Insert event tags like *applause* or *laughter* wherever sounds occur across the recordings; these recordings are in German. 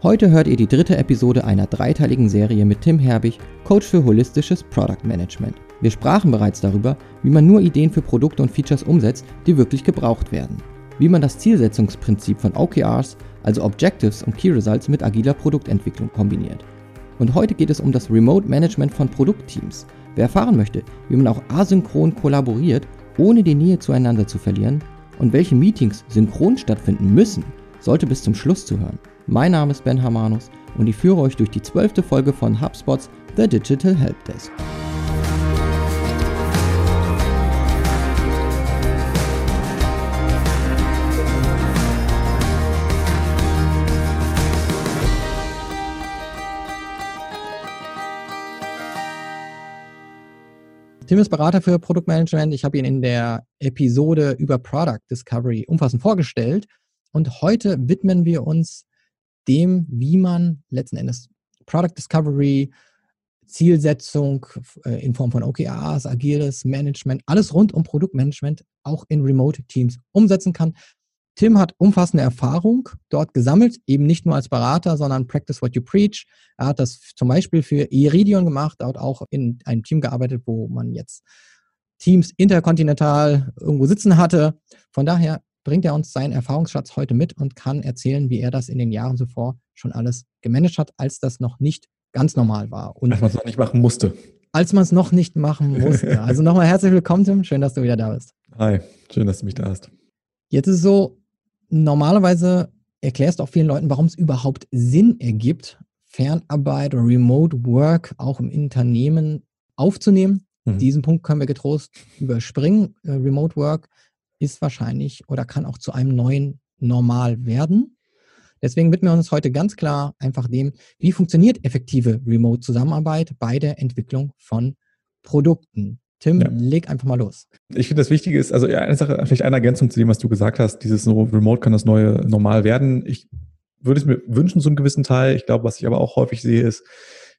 Heute hört ihr die dritte Episode einer dreiteiligen Serie mit Tim Herbig, Coach für holistisches Product Management. Wir sprachen bereits darüber, wie man nur Ideen für Produkte und Features umsetzt, die wirklich gebraucht werden. Wie man das Zielsetzungsprinzip von OKRs, also Objectives und Key Results, mit agiler Produktentwicklung kombiniert. Und heute geht es um das Remote Management von Produktteams. Wer erfahren möchte, wie man auch asynchron kollaboriert, ohne die Nähe zueinander zu verlieren und welche Meetings synchron stattfinden müssen, sollte bis zum Schluss zuhören. Mein Name ist Ben Hamanus und ich führe euch durch die zwölfte Folge von HubSpots The Digital Helpdesk. Tim ist Berater für Produktmanagement. Ich habe ihn in der Episode über Product Discovery umfassend vorgestellt. Und heute widmen wir uns dem, wie man letzten Endes Product Discovery, Zielsetzung äh, in Form von OKRs, agiles Management, alles rund um Produktmanagement auch in Remote Teams umsetzen kann. Tim hat umfassende Erfahrung dort gesammelt, eben nicht nur als Berater, sondern Practice What You Preach. Er hat das zum Beispiel für Iridion gemacht, dort auch in einem Team gearbeitet, wo man jetzt Teams interkontinental irgendwo sitzen hatte. Von daher bringt er uns seinen Erfahrungsschatz heute mit und kann erzählen, wie er das in den Jahren zuvor schon alles gemanagt hat, als das noch nicht ganz normal war. Und als man es noch nicht machen musste. Als man es noch nicht machen musste. *laughs* Also nochmal herzlich willkommen, Tim. Schön, dass du wieder da bist. Hi, schön, dass du mich da hast. Jetzt ist es so, normalerweise erklärst du auch vielen Leuten, warum es überhaupt Sinn ergibt, Fernarbeit oder Remote Work auch im Unternehmen aufzunehmen. Mhm. Diesen Punkt können wir getrost überspringen. Äh, Remote Work ist wahrscheinlich oder kann auch zu einem neuen Normal werden. Deswegen widmen wir uns heute ganz klar einfach dem, wie funktioniert effektive Remote-Zusammenarbeit bei der Entwicklung von Produkten. Tim, ja. leg einfach mal los. Ich finde, das Wichtige ist, also eine Sache, vielleicht eine Ergänzung zu dem, was du gesagt hast, dieses so Remote kann das neue Normal werden. Ich würde es mir wünschen, so einen gewissen Teil. Ich glaube, was ich aber auch häufig sehe, ist,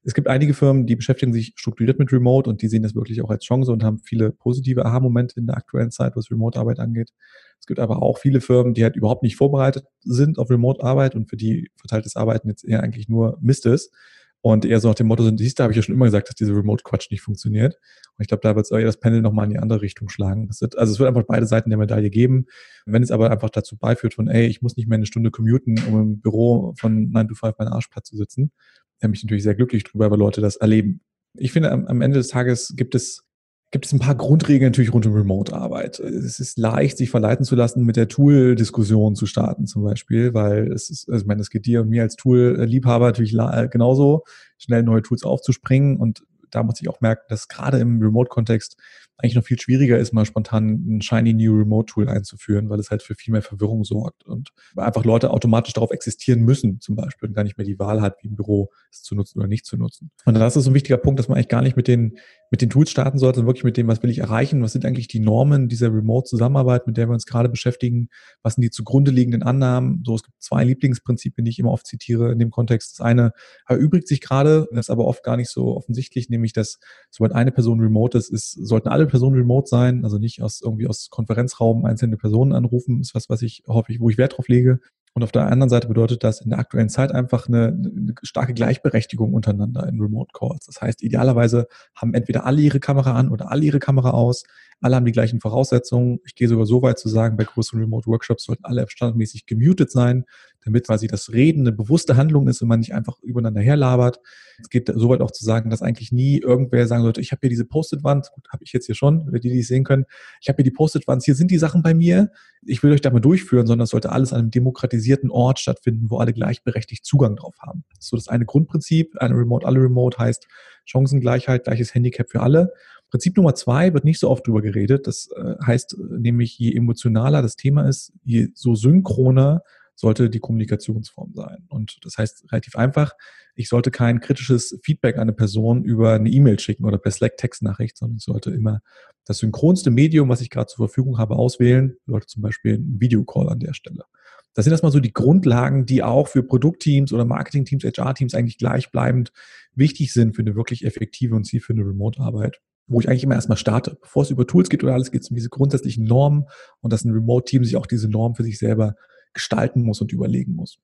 es gibt einige Firmen, die beschäftigen sich strukturiert mit Remote und die sehen das wirklich auch als Chance und haben viele positive Aha-Momente in der aktuellen Zeit, was Remote-Arbeit angeht. Es gibt aber auch viele Firmen, die halt überhaupt nicht vorbereitet sind auf Remote-Arbeit und für die verteiltes Arbeiten jetzt eher eigentlich nur Mist ist und eher so nach dem Motto sind, siehst du, habe ich ja schon immer gesagt, dass diese Remote-Quatsch nicht funktioniert. Und ich glaube, da wird es eher das Pendel nochmal in die andere Richtung schlagen. Wird, also es wird einfach beide Seiten der Medaille geben. Wenn es aber einfach dazu beiführt von, ey, ich muss nicht mehr eine Stunde commuten, um im Büro von 9 to 5 meinen Arschplatz zu sitzen, dann bin ich natürlich sehr glücklich drüber, weil Leute das erleben. Ich finde, am, am Ende des Tages gibt es gibt es ein paar Grundregeln natürlich rund um Remote-Arbeit. Es ist leicht, sich verleiten zu lassen, mit der Tool-Diskussion zu starten zum Beispiel, weil es ist, also ich meine, es geht dir und mir als Tool-Liebhaber natürlich genauso, schnell neue Tools aufzuspringen und da muss ich auch merken, dass gerade im Remote-Kontext eigentlich noch viel schwieriger ist, mal spontan ein shiny new Remote-Tool einzuführen, weil es halt für viel mehr Verwirrung sorgt und einfach Leute automatisch darauf existieren müssen, zum Beispiel, und gar nicht mehr die Wahl hat, wie im Büro es zu nutzen oder nicht zu nutzen. Und das ist so ein wichtiger Punkt, dass man eigentlich gar nicht mit den, mit den Tools starten sollte, sondern wirklich mit dem, was will ich erreichen, was sind eigentlich die Normen dieser Remote-Zusammenarbeit, mit der wir uns gerade beschäftigen, was sind die zugrunde liegenden Annahmen. So, es gibt zwei Lieblingsprinzipien, die ich immer oft zitiere in dem Kontext. Das eine erübrigt sich gerade, das ist aber oft gar nicht so offensichtlich, nämlich, dass sobald eine Person remote ist, ist sollten alle Personen remote sein, also nicht aus irgendwie aus Konferenzraum einzelne Personen anrufen, ist was, was ich häufig, wo ich Wert drauf lege. Und auf der anderen Seite bedeutet das in der aktuellen Zeit einfach eine, eine, starke Gleichberechtigung untereinander in Remote Calls. Das heißt, idealerweise haben entweder alle ihre Kamera an oder alle ihre Kamera aus. Alle haben die gleichen Voraussetzungen. Ich gehe sogar so weit zu sagen, bei größeren Remote Workshops sollten alle standardmäßig gemutet sein, damit quasi das Reden eine bewusste Handlung ist und man nicht einfach übereinander herlabert. Es geht so weit auch zu sagen, dass eigentlich nie irgendwer sagen sollte, ich habe hier diese Post-it-Wand, gut, habe ich jetzt hier schon, wenn die die sehen können, ich habe hier die Post-it-Wand, hier sind die Sachen bei mir, ich will euch da mal durchführen, sondern es sollte alles an einem demokratisierten Ort stattfinden, wo alle gleichberechtigt Zugang drauf haben. Das ist so das eine Grundprinzip, eine Remote, alle Remote heißt Chancengleichheit, gleiches Handicap für alle. Prinzip Nummer zwei wird nicht so oft drüber geredet. Das äh, heißt nämlich, je emotionaler das Thema ist, je so synchroner sollte die Kommunikationsform sein. Und das heißt relativ einfach, ich sollte kein kritisches Feedback an eine Person über eine E-Mail schicken oder per Slack Textnachricht, sondern ich sollte immer das synchronste Medium, was ich gerade zur Verfügung habe, auswählen. Leute zum Beispiel ein Videocall an der Stelle. Das sind erstmal so die Grundlagen, die auch für Produktteams oder Marketingteams, HR-Teams eigentlich gleichbleibend wichtig sind für eine wirklich effektive und zielführende Remote-Arbeit wo ich eigentlich immer erstmal starte. Bevor es über Tools geht oder alles, geht es um diese grundsätzlichen Normen und dass ein Remote-Team sich auch diese Normen für sich selber gestalten muss und überlegen muss.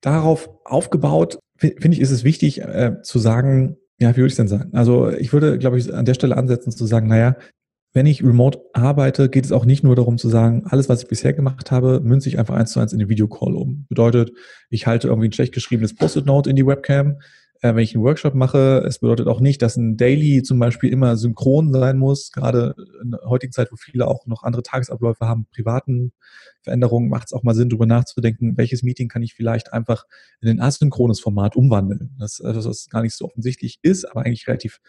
darauf aufgebaut, finde ich, ist es wichtig äh, zu sagen, ja, wie würde ich denn sagen? Also ich würde, glaube ich, an der Stelle ansetzen zu sagen, naja, wenn ich remote arbeite, geht es auch nicht nur darum zu sagen, alles, was ich bisher gemacht habe, münze ich einfach eins zu eins in den Videocall um. Bedeutet, ich halte irgendwie ein schlecht geschriebenes Post-it-Note in die Webcam, äh, wenn ich einen Workshop mache. Es bedeutet auch nicht, dass ein Daily zum Beispiel immer synchron sein muss. Gerade in der heutigen Zeit, wo viele auch noch andere Tagesabläufe haben, privaten Veränderungen, macht es auch mal Sinn, darüber nachzudenken, welches Meeting kann ich vielleicht einfach in ein asynchrones Format umwandeln. Das, das, das gar nicht so offensichtlich ist, aber eigentlich relativ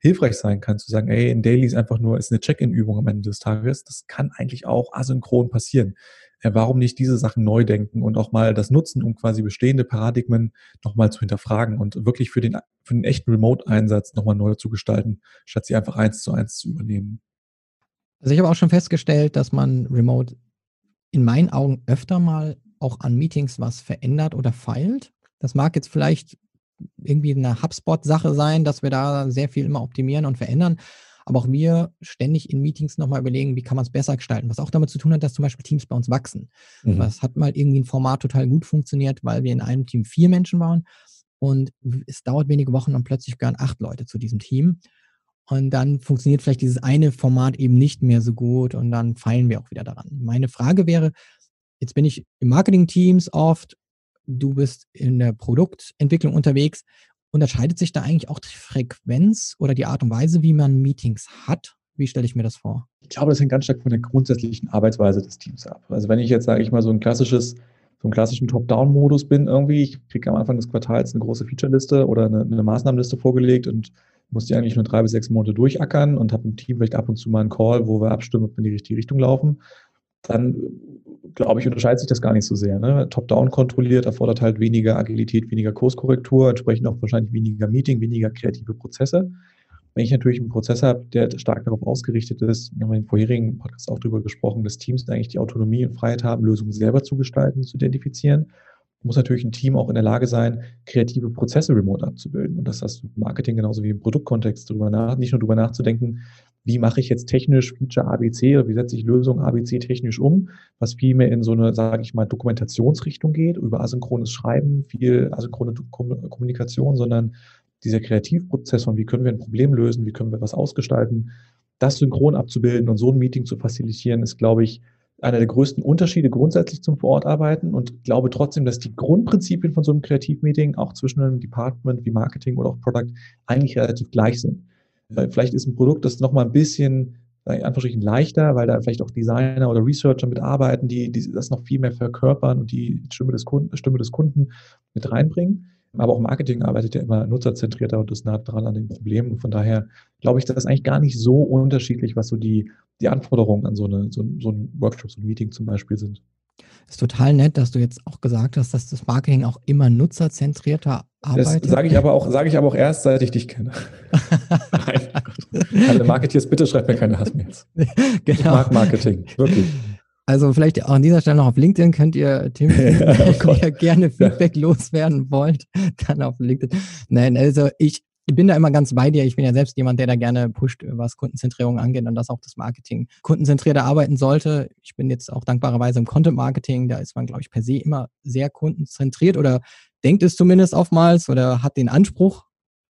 hilfreich sein kann, zu sagen, ey, ein Daily ist einfach nur, ist eine Check-in-Übung am Ende des Tages. Das kann eigentlich auch asynchron passieren. Äh, warum nicht diese Sachen neu denken und auch mal das nutzen, um quasi bestehende Paradigmen nochmal zu hinterfragen und wirklich für den, für den echten Remote-Einsatz nochmal neu zu gestalten, statt sie einfach eins zu eins zu übernehmen. Also ich habe auch schon festgestellt, dass man Remote in meinen Augen öfter mal auch an Meetings was verändert oder feilt. Das mag jetzt vielleicht irgendwie eine HubSpot-Sache sein, dass wir da sehr viel immer optimieren und verändern. Aber auch wir ständig in Meetings nochmal überlegen, wie kann man es besser gestalten. Was auch damit zu tun hat, dass zum Beispiel Teams bei uns wachsen. Mhm. Das hat mal irgendwie ein Format total gut funktioniert, weil wir in einem Team vier Menschen waren. Und es dauert wenige Wochen und plötzlich gehören acht Leute zu diesem Team. Und dann funktioniert vielleicht dieses eine Format eben nicht mehr so gut und dann feilen wir auch wieder daran. Meine Frage wäre, jetzt bin ich im Marketing-Teams oft du bist in der Produktentwicklung unterwegs. Unterscheidet sich da eigentlich auch die Frequenz oder die Art und Weise, wie man Meetings hat? Wie stelle ich mir das vor? Ich glaube, das hängt ganz stark von der grundsätzlichen Arbeitsweise des Teams ab. Also wenn ich jetzt, sage ich mal, so ein klassisches, so einen klassischen Top-Down-Modus bin irgendwie, ich kriege am Anfang des Quartals eine große Feature-Liste oder eine, eine Maßnahmenliste vorgelegt und muss die eigentlich nur drei bis sechs Monate durchackern und habe im Team vielleicht ab und zu mal einen Call, wo wir abstimmen, ob wir in die richtige Richtung laufen dann glaube ich, unterscheidet sich das gar nicht so sehr. Ne? Top-down kontrolliert erfordert halt weniger Agilität, weniger Kurskorrektur, entsprechend auch wahrscheinlich weniger Meeting, weniger kreative Prozesse. Wenn ich natürlich einen Prozess habe, der stark darauf ausgerichtet ist, wir haben in den vorherigen Podcast auch darüber gesprochen, dass Teams eigentlich die Autonomie und Freiheit haben, Lösungen selber zu gestalten, zu identifizieren, muss natürlich ein Team auch in der Lage sein, kreative Prozesse remote abzubilden. Und das heißt Marketing genauso wie im Produktkontext darüber nach, nicht nur darüber nachzudenken, wie mache ich jetzt technisch Feature ABC oder wie setze ich Lösung ABC technisch um, was viel mehr in so eine, sage ich mal, Dokumentationsrichtung geht, über asynchrones Schreiben, viel asynchrone Kommunikation, sondern dieser Kreativprozess von wie können wir ein Problem lösen, wie können wir was ausgestalten, das synchron abzubilden und so ein Meeting zu facilitieren, ist, glaube ich, einer der größten Unterschiede grundsätzlich zum Vorortarbeiten und glaube trotzdem, dass die Grundprinzipien von so einem Kreativmeeting auch zwischen einem Department wie Marketing oder auch Product eigentlich relativ gleich sind. Vielleicht ist ein Produkt, das nochmal ein bisschen in Anführungsstrichen leichter, weil da vielleicht auch Designer oder Researcher mitarbeiten, die, die das noch viel mehr verkörpern und die Stimme des Kunden, Stimme des Kunden mit reinbringen. Aber auch Marketing arbeitet ja immer nutzerzentrierter und ist nah dran an den Problemen. Von daher glaube ich, das eigentlich gar nicht so unterschiedlich, was so die, die Anforderungen an so, eine, so, so ein Workshop, so ein Meeting zum Beispiel sind. Ist total nett, dass du jetzt auch gesagt hast, dass das Marketing auch immer nutzerzentrierter arbeitet. Das sage ich aber auch, sage ich aber auch erst, seit ich dich kenne. *laughs* Nein, Alle Marketeers, bitte schreibt mir keine Hassmails. *laughs* Genau. Ich mag Marketing, wirklich. Also vielleicht auch an dieser Stelle noch auf LinkedIn könnt ihr Tim, *laughs* wenn ihr gerne Feedback loswerden wollt, dann auf LinkedIn. Nein, also ich, ich bin da immer ganz bei dir. Ich bin ja selbst jemand, der da gerne pusht, was Kundenzentrierung angeht und dass auch das Marketing kundenzentrierter arbeiten sollte. Ich bin jetzt auch dankbarerweise im Content Marketing. Da ist man, glaube ich, per se immer sehr kundenzentriert oder denkt es zumindest oftmals oder hat den Anspruch,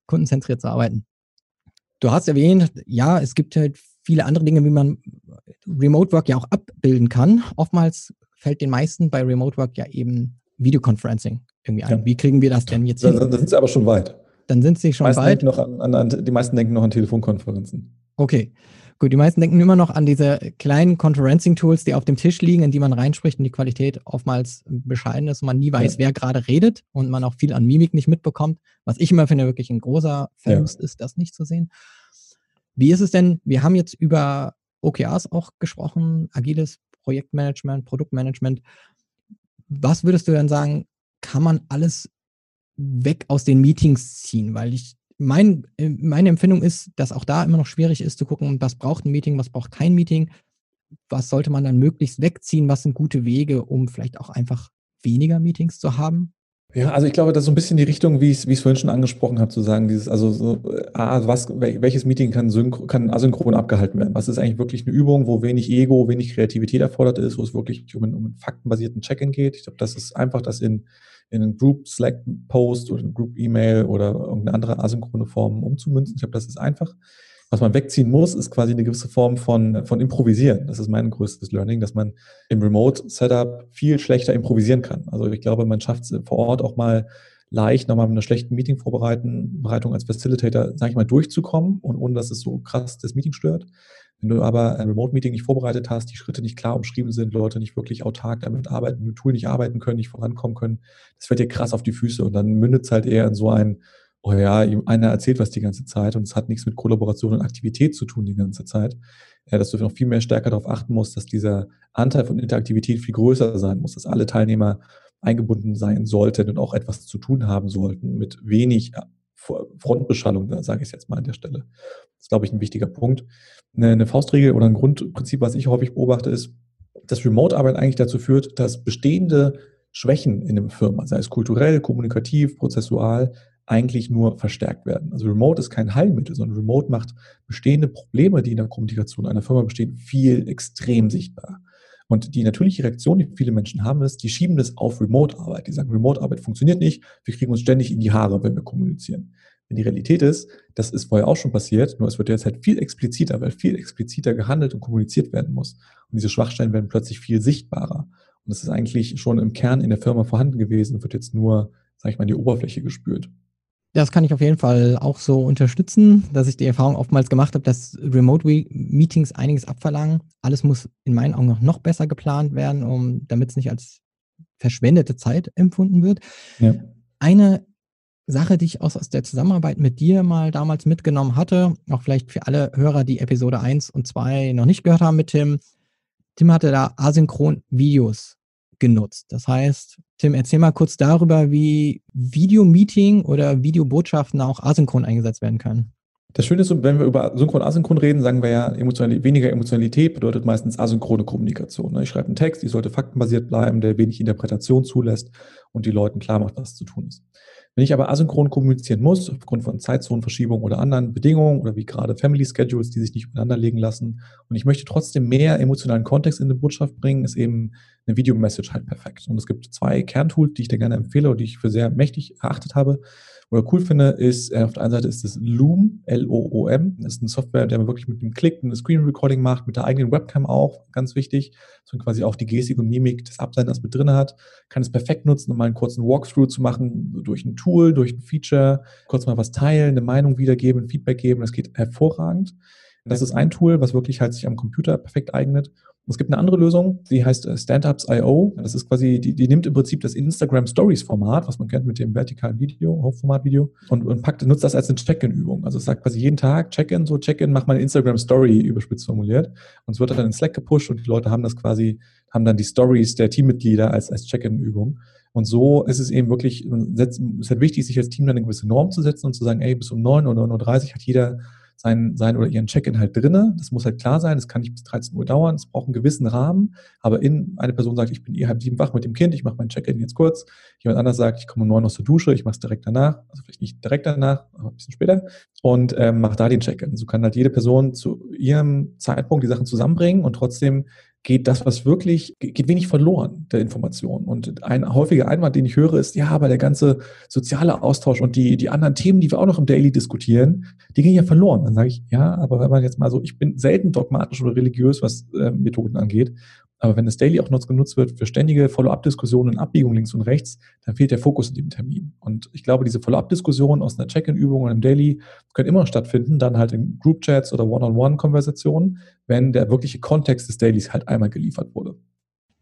kundenzentriert zu arbeiten. Du hast erwähnt, ja, es gibt halt viele andere Dinge, wie man Remote Work ja auch abbilden kann. Oftmals fällt den meisten bei Remote Work ja eben Videoconferencing irgendwie ein. Ja. Wie kriegen wir das denn jetzt hin? Da, da sind sie aber schon weit. Dann sind sie schon weit. Noch an, an, die meisten denken noch an Telefonkonferenzen. Okay. Gut, die meisten denken immer noch an diese kleinen Conferencing-Tools, die auf dem Tisch liegen, in die man reinspricht und die Qualität oftmals bescheiden ist und man nie weiß, ja. wer gerade redet und man auch viel an Mimik nicht mitbekommt. Was ich immer finde, wirklich ein großer Verlust ja. ist, das nicht zu sehen. Wie ist es denn? Wir haben jetzt über OKRs auch gesprochen, agiles Projektmanagement, Produktmanagement. Was würdest du denn sagen, kann man alles weg aus den Meetings ziehen? Weil ich, mein, meine Empfindung ist, dass auch da immer noch schwierig ist zu gucken, was braucht ein Meeting, was braucht kein Meeting. Was sollte man dann möglichst wegziehen? Was sind gute Wege, um vielleicht auch einfach weniger Meetings zu haben? Ja, also ich glaube, das ist so ein bisschen die Richtung, wie ich es, wie vorhin schon angesprochen habe, zu sagen, dieses, also so, ah, was, welches Meeting kann, kann asynchron abgehalten werden? Was ist eigentlich wirklich eine Übung, wo wenig Ego, wenig Kreativität erfordert ist, wo es wirklich um, um einen faktenbasierten Check-in geht? Ich glaube, das ist einfach, das in, in einen Group Slack Post oder eine Group E-Mail oder irgendeine andere asynchrone Form umzumünzen. Ich glaube, das ist einfach. Was man wegziehen muss, ist quasi eine gewisse Form von, von Improvisieren. Das ist mein größtes Learning, dass man im Remote-Setup viel schlechter improvisieren kann. Also ich glaube, man schafft es vor Ort auch mal leicht, nochmal mit einer schlechten Meeting-Vorbereitung als Facilitator, sage ich mal, durchzukommen und ohne, dass es so krass das Meeting stört. Wenn du aber ein Remote-Meeting nicht vorbereitet hast, die Schritte nicht klar umschrieben sind, Leute nicht wirklich autark damit arbeiten, mit Tool nicht arbeiten können, nicht vorankommen können, das fällt dir krass auf die Füße und dann mündet es halt eher in so ein, oh ja, einer erzählt was die ganze Zeit und es hat nichts mit Kollaboration und Aktivität zu tun die ganze Zeit, ja, dass du noch viel mehr stärker darauf achten musst, dass dieser Anteil von Interaktivität viel größer sein muss, dass alle Teilnehmer eingebunden sein sollten und auch etwas zu tun haben sollten mit wenig Frontbeschallung, sage ich jetzt mal an der Stelle. Das ist, glaube ich, ein wichtiger Punkt. Eine, eine Faustregel oder ein Grundprinzip, was ich häufig beobachte, ist, dass Remote-Arbeit eigentlich dazu führt, dass bestehende Schwächen in einer Firma, sei es kulturell, kommunikativ, prozessual, eigentlich nur verstärkt werden. Also Remote ist kein Heilmittel, sondern Remote macht bestehende Probleme, die in der Kommunikation einer Firma bestehen, viel extrem sichtbar. Und die natürliche Reaktion, die viele Menschen haben, ist, die schieben das auf Remote-Arbeit. Die sagen, Remote-Arbeit funktioniert nicht, wir kriegen uns ständig in die Haare, wenn wir kommunizieren. Wenn die Realität ist, das ist vorher auch schon passiert, nur es wird jetzt halt viel expliziter, weil viel expliziter gehandelt und kommuniziert werden muss. Und diese Schwachstellen werden plötzlich viel sichtbarer. Und das ist eigentlich schon im Kern in der Firma vorhanden gewesen wird jetzt nur, sag ich mal, die Oberfläche gespült. Das kann ich auf jeden Fall auch so unterstützen, dass ich die Erfahrung oftmals gemacht habe, dass Remote-Meetings einiges abverlangen. Alles muss in meinen Augen noch, noch besser geplant werden, um, damit es nicht als verschwendete Zeit empfunden wird. Ja. Eine Sache, die ich aus, aus der Zusammenarbeit mit dir mal damals mitgenommen hatte, auch vielleicht für alle Hörer, die Episode 1 und 2 noch nicht gehört haben mit Tim. Tim hatte da asynchron Videos genutzt. Das heißt, Tim, erzähl mal kurz darüber, wie Videomeeting oder Videobotschaften auch asynchron eingesetzt werden können. Das Schöne ist, wenn wir über synchron asynchron reden, sagen wir ja, emotionali weniger Emotionalität bedeutet meistens asynchrone Kommunikation. Ne? Ich schreibe einen Text, die sollte faktenbasiert bleiben, der wenig Interpretation zulässt und die Leuten klar macht, was zu tun ist. Wenn ich aber asynchron kommunizieren muss, aufgrund von Zeitzonenverschiebung oder anderen Bedingungen oder wie gerade Family Schedules, die sich nicht miteinander legen lassen, und ich möchte trotzdem mehr emotionalen Kontext in die Botschaft bringen, ist eben eine Video-Message halt perfekt. Und es gibt zwei Kerntools, die ich dir gerne empfehle und die ich für sehr mächtig erachtet habe oder cool finde, ist, äh, auf der einen Seite ist das Loom, L-O-O-M. Das ist eine Software, der man wirklich mit dem Klick ein Screen Recording macht, mit der eigenen Webcam auch, ganz wichtig, dass man quasi auch die Gestik und Mimik des Absenders mit drin hat. Kann es perfekt nutzen, um mal einen kurzen Walkthrough zu machen, durch ein Tool, durch ein Feature, kurz mal was teilen, eine Meinung wiedergeben, Feedback geben. Das geht hervorragend. Das ist ein Tool, was wirklich halt sich am Computer perfekt eignet. Es gibt eine andere Lösung, die heißt äh, Standups.io. Das ist quasi, die, die nimmt im Prinzip das Instagram Stories Format, was man kennt mit dem vertikalen Video, Hauptformat Video, und, und packt, nutzt das als eine Check-in-Übung. Also es sagt quasi jeden Tag Check-in, so Check-in, mach mal eine Instagram Story überspitzt formuliert. Und es wird dann in Slack gepusht und die Leute haben das quasi, haben dann die Stories der Teammitglieder als, als Check-in-Übung. Und so ist es eben wirklich, es ist halt wichtig, sich als Team dann eine gewisse Norm zu setzen und zu sagen, ey, bis um 9 oder 9.30 Uhr hat jeder sein, sein oder ihren Check-in halt drinne. Das muss halt klar sein. Das kann nicht bis 13 Uhr dauern. Es braucht einen gewissen Rahmen. Aber in eine Person sagt, ich bin eh halb sieben wach mit dem Kind, ich mache meinen Check-in jetzt kurz. Jemand anders sagt, ich komme um neun aus der Dusche, ich mache es direkt danach. Also vielleicht nicht direkt danach, aber ein bisschen später. Und ähm, mache da den Check-in. So kann halt jede Person zu ihrem Zeitpunkt die Sachen zusammenbringen und trotzdem geht das, was wirklich, geht wenig verloren der Information. Und ein häufiger Einwand, den ich höre, ist, ja, aber der ganze soziale Austausch und die, die anderen Themen, die wir auch noch im Daily diskutieren, die gehen ja verloren. Dann sage ich, ja, aber wenn man jetzt mal so, ich bin selten dogmatisch oder religiös, was äh, Methoden angeht. Aber wenn das Daily auch noch genutzt wird für ständige Follow-up-Diskussionen und Abbiegung links und rechts, dann fehlt der Fokus in dem Termin. Und ich glaube, diese Follow-up-Diskussionen aus einer Check-in-Übung und im Daily können immer stattfinden, dann halt in Group-Chats oder One-on-One-Konversationen, wenn der wirkliche Kontext des Dailies halt einmal geliefert wurde.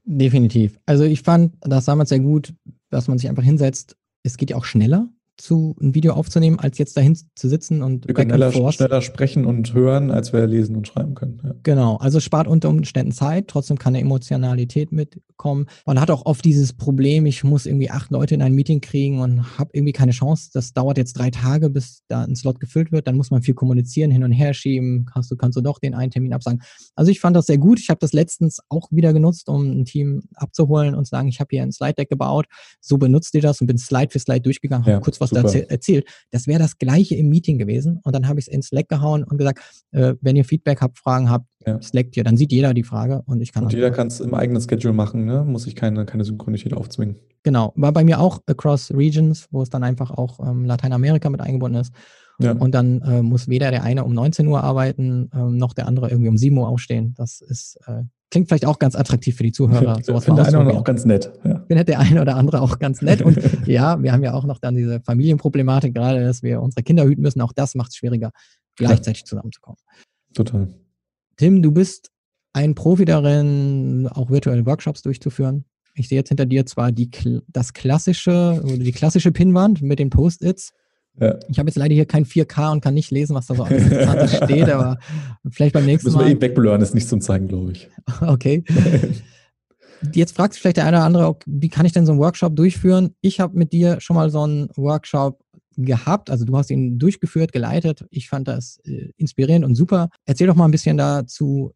Definitiv. Also ich fand das damals sehr gut, dass man sich einfach hinsetzt. Es geht ja auch schneller zu ein Video aufzunehmen, als jetzt dahin zu sitzen und wir können schneller, schneller sprechen und hören, als wir lesen und schreiben können. Ja. Genau, also spart unter Umständen Zeit, trotzdem kann eine Emotionalität mitkommen. Man hat auch oft dieses Problem, ich muss irgendwie acht Leute in ein Meeting kriegen und habe irgendwie keine Chance. Das dauert jetzt drei Tage, bis da ein Slot gefüllt wird. Dann muss man viel kommunizieren, hin und her schieben. Kannst du, kannst du doch den einen Termin absagen. Also ich fand das sehr gut. Ich habe das letztens auch wieder genutzt, um ein Team abzuholen und zu sagen, ich habe hier ein Slide Deck gebaut. So benutzt ihr das und bin Slide für Slide durchgegangen, ja. kurz was Super. du erzählt. Das wäre das gleiche im Meeting gewesen. Und dann habe ich es in Slack gehauen und gesagt, äh, wenn ihr Feedback habt, Fragen habt, ja. Slack dir. Dann sieht jeder die Frage und ich kann. Und jeder kann es im eigenen Schedule machen, ne? muss ich keine, keine Synchronität aufzwingen. Genau. War bei mir auch Across Regions, wo es dann einfach auch ähm, Lateinamerika mit eingebunden ist. Ja. Und dann äh, muss weder der eine um 19 Uhr arbeiten, äh, noch der andere irgendwie um 7 Uhr aufstehen. Das ist, äh, klingt vielleicht auch ganz attraktiv für die Zuhörer. *laughs* Ja, finde der eine auch ganz nett. Ja. Findet der eine oder andere auch ganz nett. Und *laughs* ja, wir haben ja auch noch dann diese Familienproblematik, gerade dass wir unsere Kinder hüten müssen. Auch das macht es schwieriger, gleichzeitig ja. zusammenzukommen. Total. Tim, du bist ein Profi darin, auch virtuelle Workshops durchzuführen. Ich sehe jetzt hinter dir zwar die, das klassische oder die klassische Pinnwand mit den Post-its, ja. Ich habe jetzt leider hier kein 4K und kann nicht lesen, was da so alles *laughs* steht, aber vielleicht beim nächsten Müssen Mal. Müssen wir eben wegblurren, ist nicht zum Zeigen, glaube ich. *laughs* Okay. Jetzt fragt sich vielleicht der eine oder andere, wie kann ich denn so einen Workshop durchführen? Ich habe mit dir schon mal so einen Workshop gehabt, also du hast ihn durchgeführt, geleitet. Ich fand das äh, inspirierend und super. Erzähl doch mal ein bisschen dazu,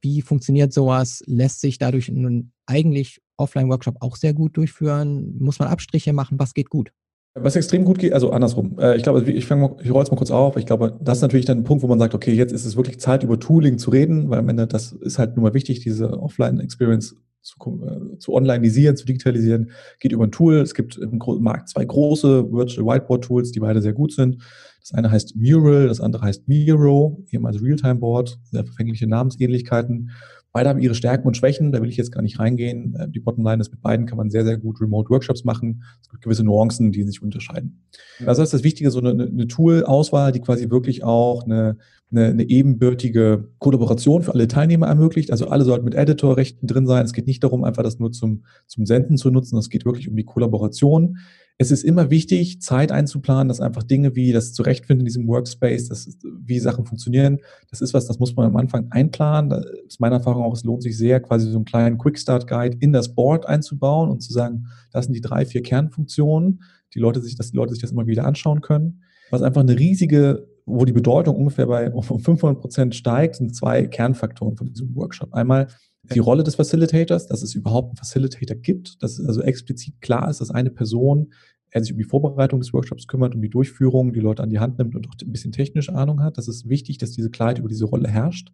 wie funktioniert sowas? Lässt sich dadurch nun eigentlich Offline-Workshop auch sehr gut durchführen? Muss man Abstriche machen? Was geht gut? Was extrem gut geht, also andersrum. Äh, ich glaube, ich, ich rolle es mal kurz auf. Ich glaube, das ist natürlich dann ein Punkt, wo man sagt, okay, jetzt ist es wirklich Zeit, über Tooling zu reden, weil am Ende das ist halt nur mal wichtig, diese Offline-Experience zu, äh, zu onlineisieren, zu digitalisieren, geht über ein Tool. Es gibt im Markt zwei große Virtual Whiteboard Tools, die beide sehr gut sind. Das eine heißt Mural, das andere heißt Miro, ehemals Realtime Board, sehr verfängliche Namensähnlichkeiten. Beide haben ihre Stärken und Schwächen, da will ich jetzt gar nicht reingehen. Äh, die Bottomline ist, mit beiden kann man sehr, sehr gut Remote-Workshops machen. Es gibt gewisse Nuancen, die sich unterscheiden. Also ist das Wichtige, so eine, eine Tool-Auswahl, die quasi wirklich auch eine, eine, eine ebenbürtige Kollaboration für alle Teilnehmer ermöglicht. Also alle sollten mit Editorrechten drin sein. Es geht nicht darum, einfach das nur zum, zum Senden zu nutzen. Es geht wirklich um die Kollaboration es ist immer wichtig, Zeit einzuplanen, dass einfach Dinge wie das Zurechtfinden in diesem Workspace, das ist, wie Sachen funktionieren, das ist was, das muss man am Anfang einplanen. Das ist meine Erfahrung auch, es lohnt sich sehr, quasi so einen kleinen Quick-Start-Guide in das Board einzubauen und zu sagen, das sind die drei, vier Kernfunktionen, die Leute sich, dass die Leute sich das immer wieder anschauen können. Was einfach eine riesige, wo die Bedeutung ungefähr bei um 500 Prozent steigt, sind zwei Kernfaktoren von diesem Workshop. Einmal die Rolle des Facilitators, dass es überhaupt einen Facilitator gibt, dass es also explizit klar ist, dass eine Person er sich um die Vorbereitung des Workshops kümmert, um die Durchführung, die Leute an die Hand nimmt und auch ein bisschen technische Ahnung hat. Das ist wichtig, dass diese Klarheit über diese Rolle herrscht.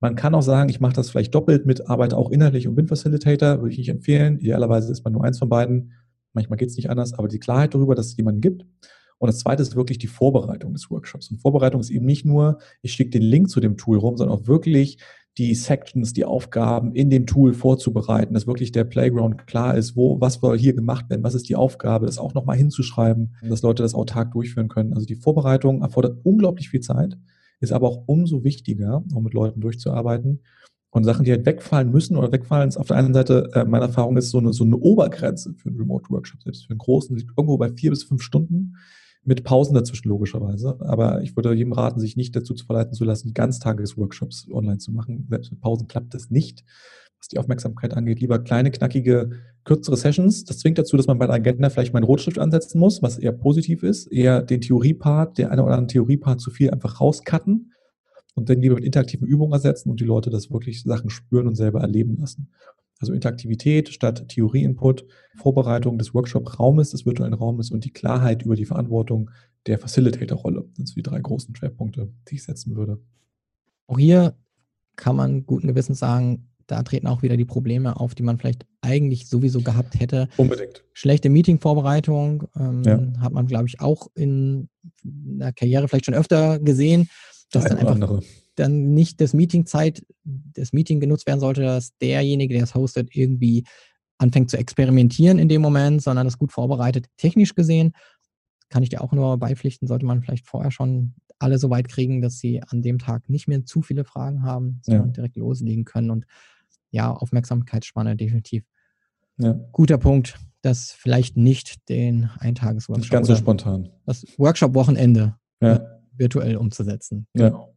Man kann auch sagen, ich mache das vielleicht doppelt mit, arbeite auch inhaltlich und bin Facilitator, würde ich nicht empfehlen. Idealerweise ist man nur eins von beiden. Manchmal geht es nicht anders, aber die Klarheit darüber, dass es jemanden gibt. Und das zweite ist wirklich die Vorbereitung des Workshops. Und Vorbereitung ist eben nicht nur, ich schicke den Link zu dem Tool rum, sondern auch wirklich die Sections, die Aufgaben in dem Tool vorzubereiten, dass wirklich der Playground klar ist, wo, was soll hier gemacht werden, was ist die Aufgabe, das auch nochmal hinzuschreiben, dass Leute das autark durchführen können. Also die Vorbereitung erfordert unglaublich viel Zeit, ist aber auch umso wichtiger, um mit Leuten durchzuarbeiten. Und Sachen, die halt wegfallen müssen oder wegfallen, ist auf der einen Seite, äh, meine Erfahrung ist so eine, so eine Obergrenze für einen Remote-Workshop, selbst für einen großen, liegt irgendwo bei vier bis fünf Stunden mit Pausen dazwischen logischerweise. Aber ich würde jedem raten, sich nicht dazu zu verleiten zu lassen, Ganztagesworkshops online zu machen. Selbst mit Pausen klappt das nicht. Was die Aufmerksamkeit angeht, lieber kleine, knackige, kürzere Sessions. Das zwingt dazu, dass man bei der Agenda vielleicht mal einen Rotstift ansetzen muss, was eher positiv ist. Eher den Theoriepart, der eine oder andere Theoriepart zu viel einfach rauscutten und dann lieber mit interaktiven Übungen ersetzen und die Leute das wirklich Sachen spüren und selber erleben lassen. Also Interaktivität statt Theorie-Input, Vorbereitung des Workshop-Raumes, des virtuellen Raumes und die Klarheit über die Verantwortung der Facilitator-Rolle. Das sind die drei großen Schwerpunkte, die ich setzen würde. Auch hier kann man guten Gewissens sagen, da treten auch wieder die Probleme auf, die man vielleicht eigentlich sowieso gehabt hätte. Unbedingt. Schlechte Meeting-Vorbereitung ähm, ja. hat man, glaube ich, auch in der Karriere vielleicht schon öfter gesehen, dass dann einfach andere dann nicht das Meetingzeit, das Meeting genutzt werden sollte, dass derjenige, der es hostet, irgendwie anfängt zu experimentieren in dem Moment, sondern das gut vorbereitet. Technisch gesehen kann ich dir auch nur beipflichten, sollte man vielleicht vorher schon alle so weit kriegen, dass sie an dem Tag nicht mehr zu viele Fragen haben, sondern ja. direkt loslegen können und ja, Aufmerksamkeitsspanne definitiv. Ja. Guter Punkt, das vielleicht nicht den Eintagesworkshop. Nicht ganz so spontan. Das Workshop-Wochenende ja. virtuell umzusetzen. Genau.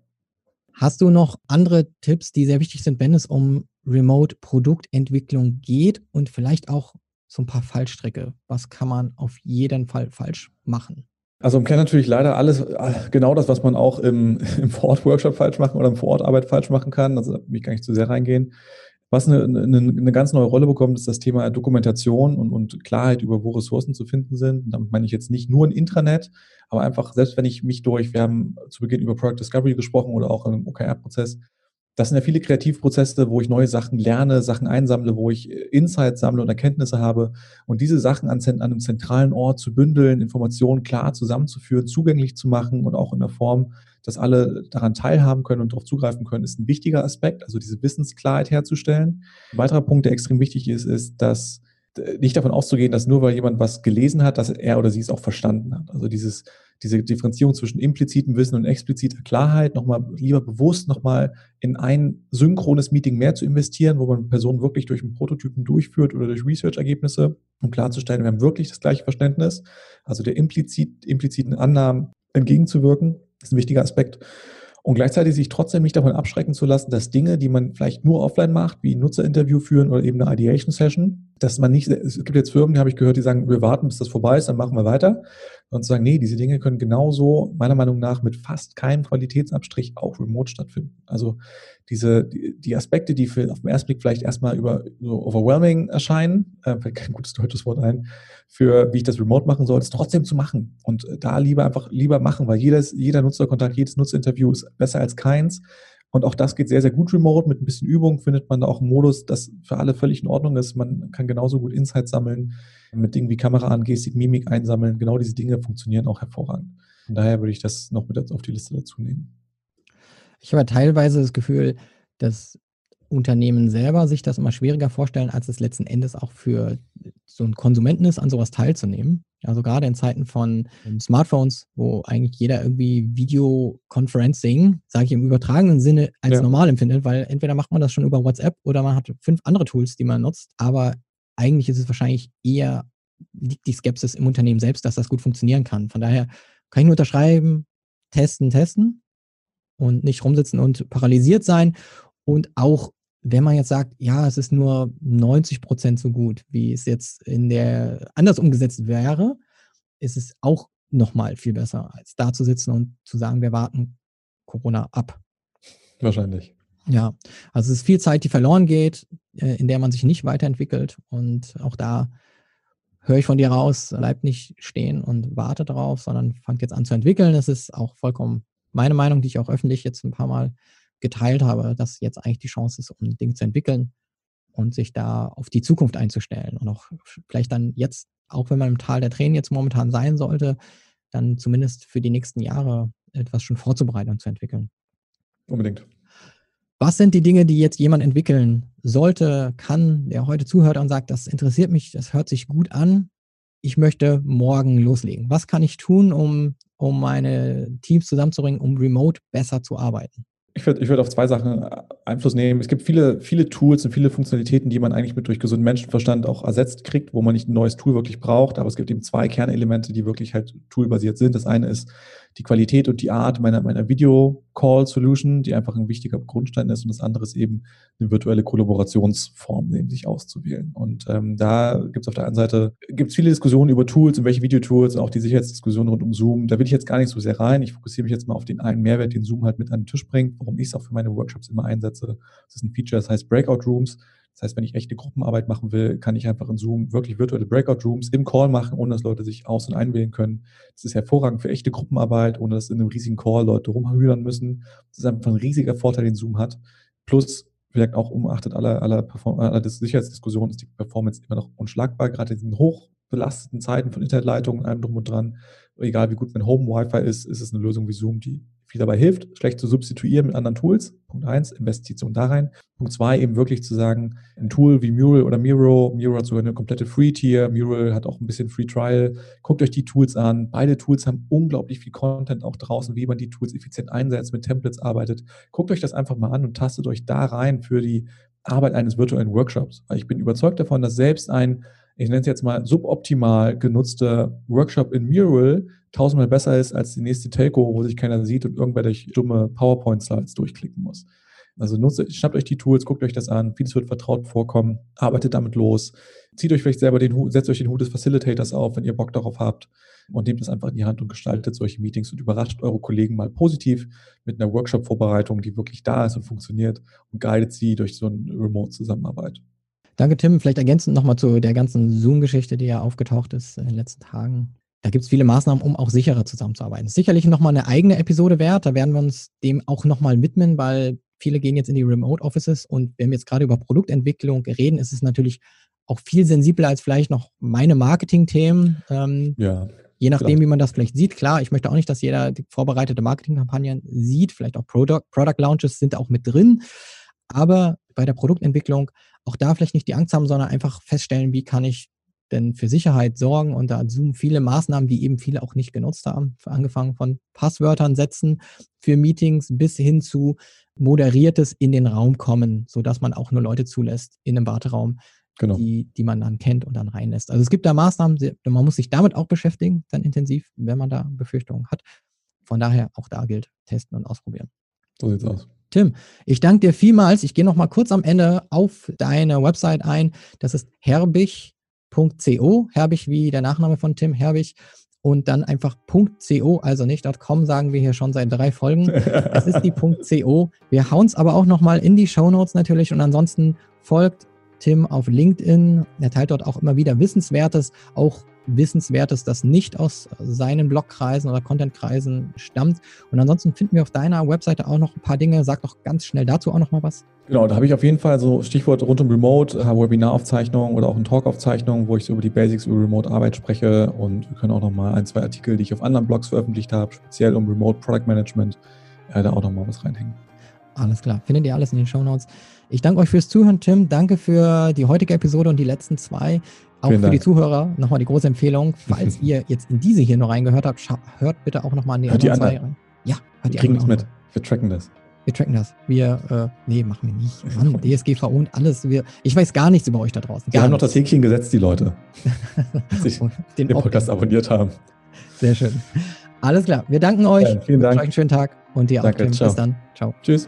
Hast du noch andere Tipps, die sehr wichtig sind, wenn es um Remote-Produktentwicklung geht und vielleicht auch so ein paar Fallstricke? Was kann man auf jeden Fall falsch machen? Also man kann natürlich leider alles, äh, genau das, was man auch im, *laughs* im Vor-Ort-Workshop falsch machen oder im Vor-Ort-Arbeit falsch machen kann. Also da will ich gar nicht zu sehr reingehen. Was eine, eine, eine, ganz neue Rolle bekommt, ist das Thema Dokumentation und, und Klarheit über, wo Ressourcen zu finden sind. damit meine ich jetzt nicht nur ein Intranet, aber einfach, selbst wenn ich mich durch, wir haben zu Beginn über Product Discovery gesprochen oder auch im OKR-Prozess, das sind ja viele Kreativprozesse, wo ich neue Sachen lerne, Sachen einsammle, wo ich äh, Insights sammle und Erkenntnisse habe. Und diese Sachen an, an einem zentralen Ort zu bündeln, Informationen klar zusammenzuführen, zugänglich zu machen und auch in der Form, dass alle daran teilhaben können und darauf zugreifen können, ist ein wichtiger Aspekt, also diese Wissensklarheit herzustellen. Ein weiterer Punkt, der extrem wichtig ist, ist, dass nicht davon auszugehen, dass nur weil jemand was gelesen hat, dass er oder sie es auch verstanden hat. Also dieses diese Differenzierung zwischen implizitem Wissen und expliziter Klarheit nochmal lieber bewusst nochmal in ein synchrones Meeting mehr zu investieren, wo man Personen wirklich durch einen Prototypen durchführt oder durch Research-Ergebnisse, um klarzustellen, wir haben wirklich das gleiche Verständnis, also der implizit, impliziten Annahmen entgegenzuwirken, ist ein wichtiger Aspekt. Und gleichzeitig sich trotzdem nicht davon abschrecken zu lassen, dass Dinge, die man vielleicht nur offline macht, wie Nutzerinterview führen oder eben eine Ideation-Session, dass man nicht, es gibt jetzt Firmen, die habe ich gehört, die sagen, wir warten, bis das vorbei ist, dann machen wir weiter. Und sagen, nee, diese Dinge können genauso, meiner Meinung nach, mit fast keinem Qualitätsabstrich auch remote stattfinden. Also diese, die, die Aspekte, die für, auf den ersten Blick vielleicht erstmal über so overwhelming erscheinen, äh, fällt kein gutes deutsches Wort ein, für wie ich das remote machen soll, ist trotzdem zu machen. Und da lieber einfach lieber machen, weil jedes, jeder Nutzerkontakt, jedes Nutzerinterview ist besser als keins. Und auch das geht sehr, sehr gut remote. Mit ein bisschen Übung findet man da auch einen Modus, das für alle völlig in Ordnung ist. Man kann genauso gut Insights sammeln, mit Dingen wie Kamera an, Gestik, Mimik einsammeln. Genau diese Dinge funktionieren auch hervorragend. Von daher würde ich das noch mit auf die Liste dazu nehmen. Ich habe teilweise das Gefühl, dass Unternehmen selber sich das immer schwieriger vorstellen, als es letzten Endes auch für so einen Konsumenten ist, an sowas teilzunehmen. Also gerade in Zeiten von Smartphones, wo eigentlich jeder irgendwie Videoconferencing, sage ich im übertragenen Sinne, als ja. normal empfindet, weil entweder macht man das schon über WhatsApp oder man hat fünf andere Tools, die man nutzt. Aber eigentlich ist es wahrscheinlich eher, liegt die Skepsis im Unternehmen selbst, dass das gut funktionieren kann. Von daher kann ich nur unterschreiben, testen, testen und nicht rumsitzen und paralysiert sein. Und auch wenn man jetzt sagt, ja, es ist nur 90 Prozent so gut, wie es jetzt in der anders umgesetzt wäre, ist es auch nochmal viel besser, als da zu sitzen und zu sagen, wir warten Corona ab. Wahrscheinlich. Ja, also es ist viel Zeit, die verloren geht, äh, in der man sich nicht weiterentwickelt. Und auch da höre ich von dir raus, bleibt nicht stehen und warte drauf, sondern fangt jetzt an zu entwickeln. Das ist auch vollkommen meine Meinung, die ich auch öffentlich jetzt ein paar Mal geteilt habe, dass jetzt eigentlich die Chance ist, um Dinge zu entwickeln und sich da auf die Zukunft einzustellen und auch vielleicht dann jetzt, auch wenn man im Tal der Tränen jetzt momentan sein sollte, dann zumindest für die nächsten Jahre etwas schon vorzubereiten und zu entwickeln. Unbedingt. Was sind die Dinge, die jetzt jemand entwickeln sollte, kann, der heute zuhört und sagt, das interessiert mich, das hört sich gut an, ich möchte morgen loslegen. Was kann ich tun, um, um meine Teams zusammenzubringen, um remote besser zu arbeiten? Ich würde ich würd auf zwei Sachen äh, Einfluss nehmen. Es gibt viele, viele Tools und viele Funktionalitäten, die man eigentlich mit durch gesunden Menschenverstand auch ersetzt kriegt, wo man nicht ein neues Tool wirklich braucht. Aber es gibt eben zwei Kernelemente, die wirklich halt toolbasiert sind. Das eine ist die Qualität und die Art meiner, meiner Video-Call-Solution, die einfach ein wichtiger Grundstein ist. Und das andere ist eben eine virtuelle Kollaborationsform, sich auszuwählen. Und ähm, da gibt es auf der einen Seite gibt's viele Diskussionen über Tools und welche Videotools, auch die Sicherheitsdiskussion rund um Zoom. Da will ich jetzt gar nicht so sehr rein. Ich fokussiere mich jetzt mal auf den einen Mehrwert, den Zoom halt mit an den Tisch bringt, warum ich es auch für meine Workshops immer einsetze. Das ist ein Feature, das heißt Breakout Rooms. Das heißt, wenn ich echte Gruppenarbeit machen will, kann ich einfach in Zoom wirklich virtuelle Breakout Rooms im Call machen, ohne dass Leute sich aus- und einwählen können. Das ist hervorragend für echte Gruppenarbeit, ohne dass in einem riesigen Call Leute rumhüdern müssen. Das ist einfach ein riesiger Vorteil, den Zoom hat. Plus, vielleicht auch umachtet aller, aller, aller Sicherheitsdiskussionen, ist die Performance immer noch unschlagbar, gerade in diesen hochbelasteten Zeiten von Internetleitungen allem drum und dran. Egal wie gut mein Home-Wi-Fi ist, ist es eine Lösung wie Zoom, die viel dabei hilft, schlecht zu substituieren mit anderen Tools. Punkt eins, Investition da rein. Punkt zwei, eben wirklich zu sagen, ein Tool wie Mural oder Miro, Miro hat sogar eine komplette Free-Tier, Mural hat auch ein bisschen Free-Trial. Guckt euch die Tools an. Beide Tools haben unglaublich viel Content auch draußen, wie man die Tools effizient einsetzt, mit Templates arbeitet. Guckt euch das einfach mal an und tastet euch da rein für die Arbeit eines virtuellen Workshops. Weil ich bin überzeugt davon, dass selbst ein ich nenne es jetzt mal suboptimal genutzter Workshop in Mural tausendmal besser ist als die nächste Telco, wo sich keiner sieht und irgendwer durch dumme PowerPoint-Slides durchklicken muss. Also nutzt, schnappt euch die Tools, guckt euch das an, vieles wird vertraut vorkommen, arbeitet damit los, zieht euch vielleicht selber den Hut, setzt euch den Hut des Facilitators auf, wenn ihr Bock darauf habt und nehmt es einfach in die Hand und gestaltet solche Meetings und überrascht eure Kollegen mal positiv mit einer Workshop-Vorbereitung, die wirklich da ist und funktioniert und guidet sie durch so eine Remote-Zusammenarbeit. Danke, Tim. Vielleicht ergänzend nochmal zu der ganzen Zoom-Geschichte, die ja aufgetaucht ist in den letzten Tagen. Da gibt es viele Maßnahmen, um auch sicherer zusammenzuarbeiten. Sicherlich nochmal eine eigene Episode wert. Da werden wir uns dem auch nochmal widmen, weil viele gehen jetzt in die Remote Offices und wenn wir jetzt gerade über Produktentwicklung reden, ist es natürlich auch viel sensibler als vielleicht noch meine Marketing-Themen. Ähm, ja. Je nachdem, klar. wie man das vielleicht sieht. Klar, ich möchte auch nicht, dass jeder die vorbereitete Marketingkampagnen sieht. Vielleicht auch Product, Product Launches sind auch mit drin. Aber bei der Produktentwicklung auch da vielleicht nicht die Angst haben, sondern einfach feststellen, wie kann ich denn für Sicherheit sorgen und da Zoom viele Maßnahmen, die eben viele auch nicht genutzt haben, angefangen von Passwörtern setzen für Meetings bis hin zu moderiertes in den Raum kommen, sodass man auch nur Leute zulässt in einem Warteraum, genau. die, die man dann kennt und dann reinlässt. Also es gibt da Maßnahmen, man muss sich damit auch beschäftigen, dann intensiv, wenn man da Befürchtungen hat. Von daher auch da gilt testen und ausprobieren. So sieht's aus. Tim, ich danke dir vielmals. Ich gehe noch mal kurz am Ende auf deine Website ein. Das ist herbig.co, herbig wie der Nachname von Tim, herbig. Und dann einfach .co, also nicht .com, sagen wir hier schon seit drei Folgen. Das ist die *laughs* .co. Wir hauen es aber auch noch mal in die Show Notes natürlich. Und ansonsten folgt Tim auf LinkedIn. Er teilt dort auch immer wieder Wissenswertes, auch Wissenswertes, das nicht aus seinen Blogkreisen oder Contentkreisen stammt. Und ansonsten finden wir auf deiner Webseite auch noch ein paar Dinge. Sag doch ganz schnell dazu auch noch mal was. Genau, da habe ich auf jeden Fall so Stichwort rund um Remote, äh, Webinaraufzeichnungen oder auch ein Talkaufzeichnung, wo ich so über die Basics über Remote-Arbeit spreche. Und wir können auch noch mal ein, zwei Artikel, die ich auf anderen Blogs veröffentlicht habe, speziell um Remote Product Management, äh, da auch noch mal was reinhängen. Alles klar, findet ihr alles in den Show Notes. Ich danke euch fürs Zuhören, Tim. Danke für die heutige Episode und die letzten zwei. Auch Vielen für Dank. die Zuhörer nochmal die große Empfehlung, *laughs* falls ihr jetzt in diese hier noch reingehört habt, hört bitte auch nochmal an die hört anderen zwei rein. Ja, hört die Wir kriegen das mit. Wir tracken das. Wir tracken das. Wir, äh, nee, machen wir nicht. *laughs* Mann, DSGVO und alles. Wir, ich weiß gar nichts über euch da draußen. Wir haben noch das Häkchen gesetzt, die Leute. die *laughs* sich den, den Podcast abonniert haben. Sehr schön. Alles klar. Wir danken euch. Ja, vielen Dank. Euch einen schönen Tag und dir Danke, auch. Tim. Bis dann. Ciao. Tschüss.